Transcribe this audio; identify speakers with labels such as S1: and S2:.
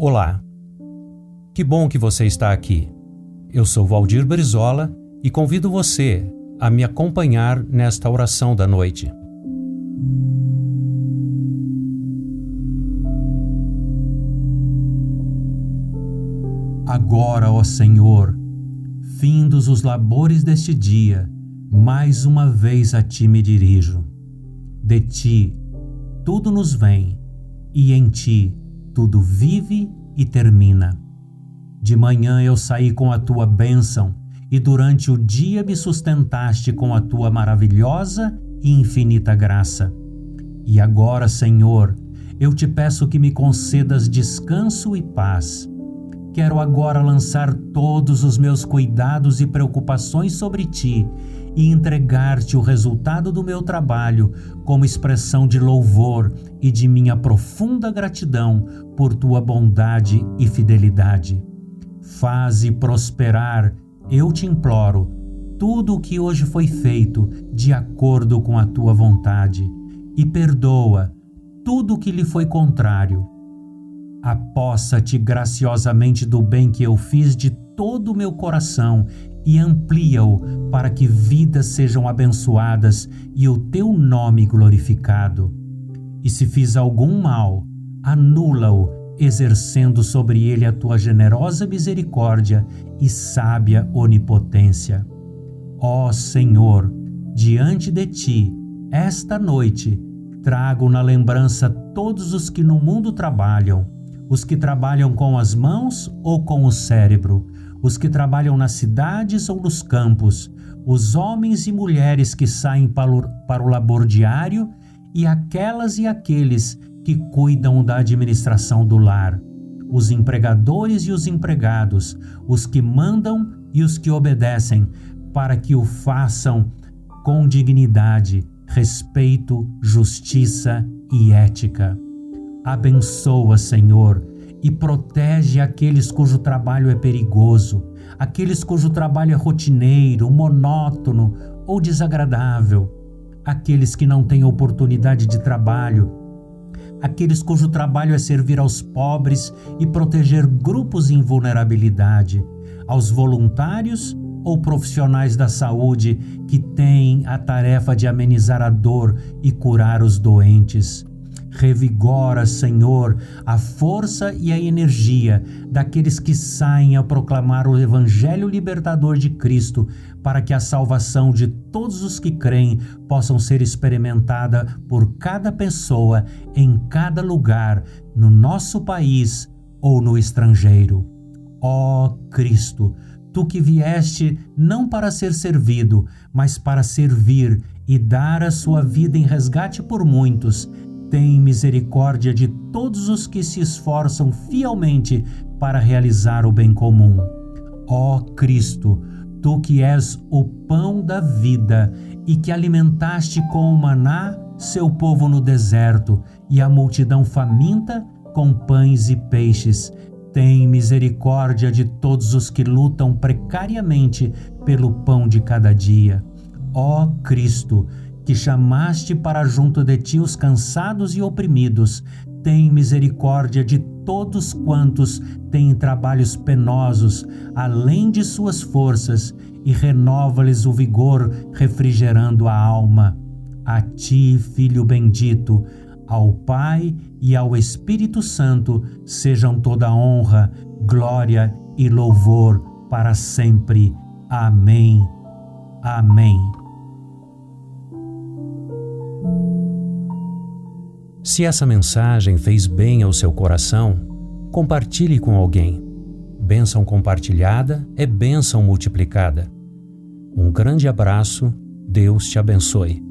S1: Olá. Que bom que você está aqui. Eu sou Valdir Brizola e convido você a me acompanhar nesta oração da noite. Agora, ó Senhor, findos os labores deste dia, mais uma vez a ti me dirijo. De ti tudo nos vem, e em ti tudo vive e termina. De manhã eu saí com a tua bênção, e durante o dia me sustentaste com a tua maravilhosa e infinita graça. E agora, Senhor, eu te peço que me concedas descanso e paz quero agora lançar todos os meus cuidados e preocupações sobre ti e entregar-te o resultado do meu trabalho como expressão de louvor e de minha profunda gratidão por tua bondade e fidelidade. Faze prosperar, eu te imploro, tudo o que hoje foi feito de acordo com a tua vontade e perdoa tudo o que lhe foi contrário Apossa-te graciosamente do bem que eu fiz de todo o meu coração e amplia-o para que vidas sejam abençoadas e o teu nome glorificado. E se fiz algum mal, anula-o, exercendo sobre ele a tua generosa misericórdia e sábia onipotência. Ó Senhor, diante de ti, esta noite, trago na lembrança todos os que no mundo trabalham os que trabalham com as mãos ou com o cérebro, os que trabalham nas cidades ou nos campos, os homens e mulheres que saem para o labor diário e aquelas e aqueles que cuidam da administração do lar, os empregadores e os empregados, os que mandam e os que obedecem, para que o façam com dignidade, respeito, justiça e ética. Abençoa, Senhor, e protege aqueles cujo trabalho é perigoso, aqueles cujo trabalho é rotineiro, monótono ou desagradável, aqueles que não têm oportunidade de trabalho, aqueles cujo trabalho é servir aos pobres e proteger grupos em vulnerabilidade, aos voluntários ou profissionais da saúde que têm a tarefa de amenizar a dor e curar os doentes. Revigora, Senhor, a força e a energia daqueles que saem a proclamar o Evangelho libertador de Cristo, para que a salvação de todos os que creem possam ser experimentada por cada pessoa em cada lugar, no nosso país ou no estrangeiro. Ó oh, Cristo, tu que vieste não para ser servido, mas para servir e dar a sua vida em resgate por muitos, tem misericórdia de todos os que se esforçam fielmente para realizar o bem comum. Ó Cristo, tu que és o pão da vida e que alimentaste com o maná seu povo no deserto e a multidão faminta com pães e peixes, tem misericórdia de todos os que lutam precariamente pelo pão de cada dia. Ó Cristo, que chamaste para junto de ti os cansados e oprimidos, tem misericórdia de todos quantos têm trabalhos penosos, além de suas forças, e renova-lhes o vigor, refrigerando a alma. A ti, Filho bendito, ao Pai e ao Espírito Santo sejam toda honra, glória e louvor para sempre. Amém. Amém. Se essa mensagem fez bem ao seu coração, compartilhe com alguém. Bênção compartilhada é bênção multiplicada. Um grande abraço, Deus te abençoe.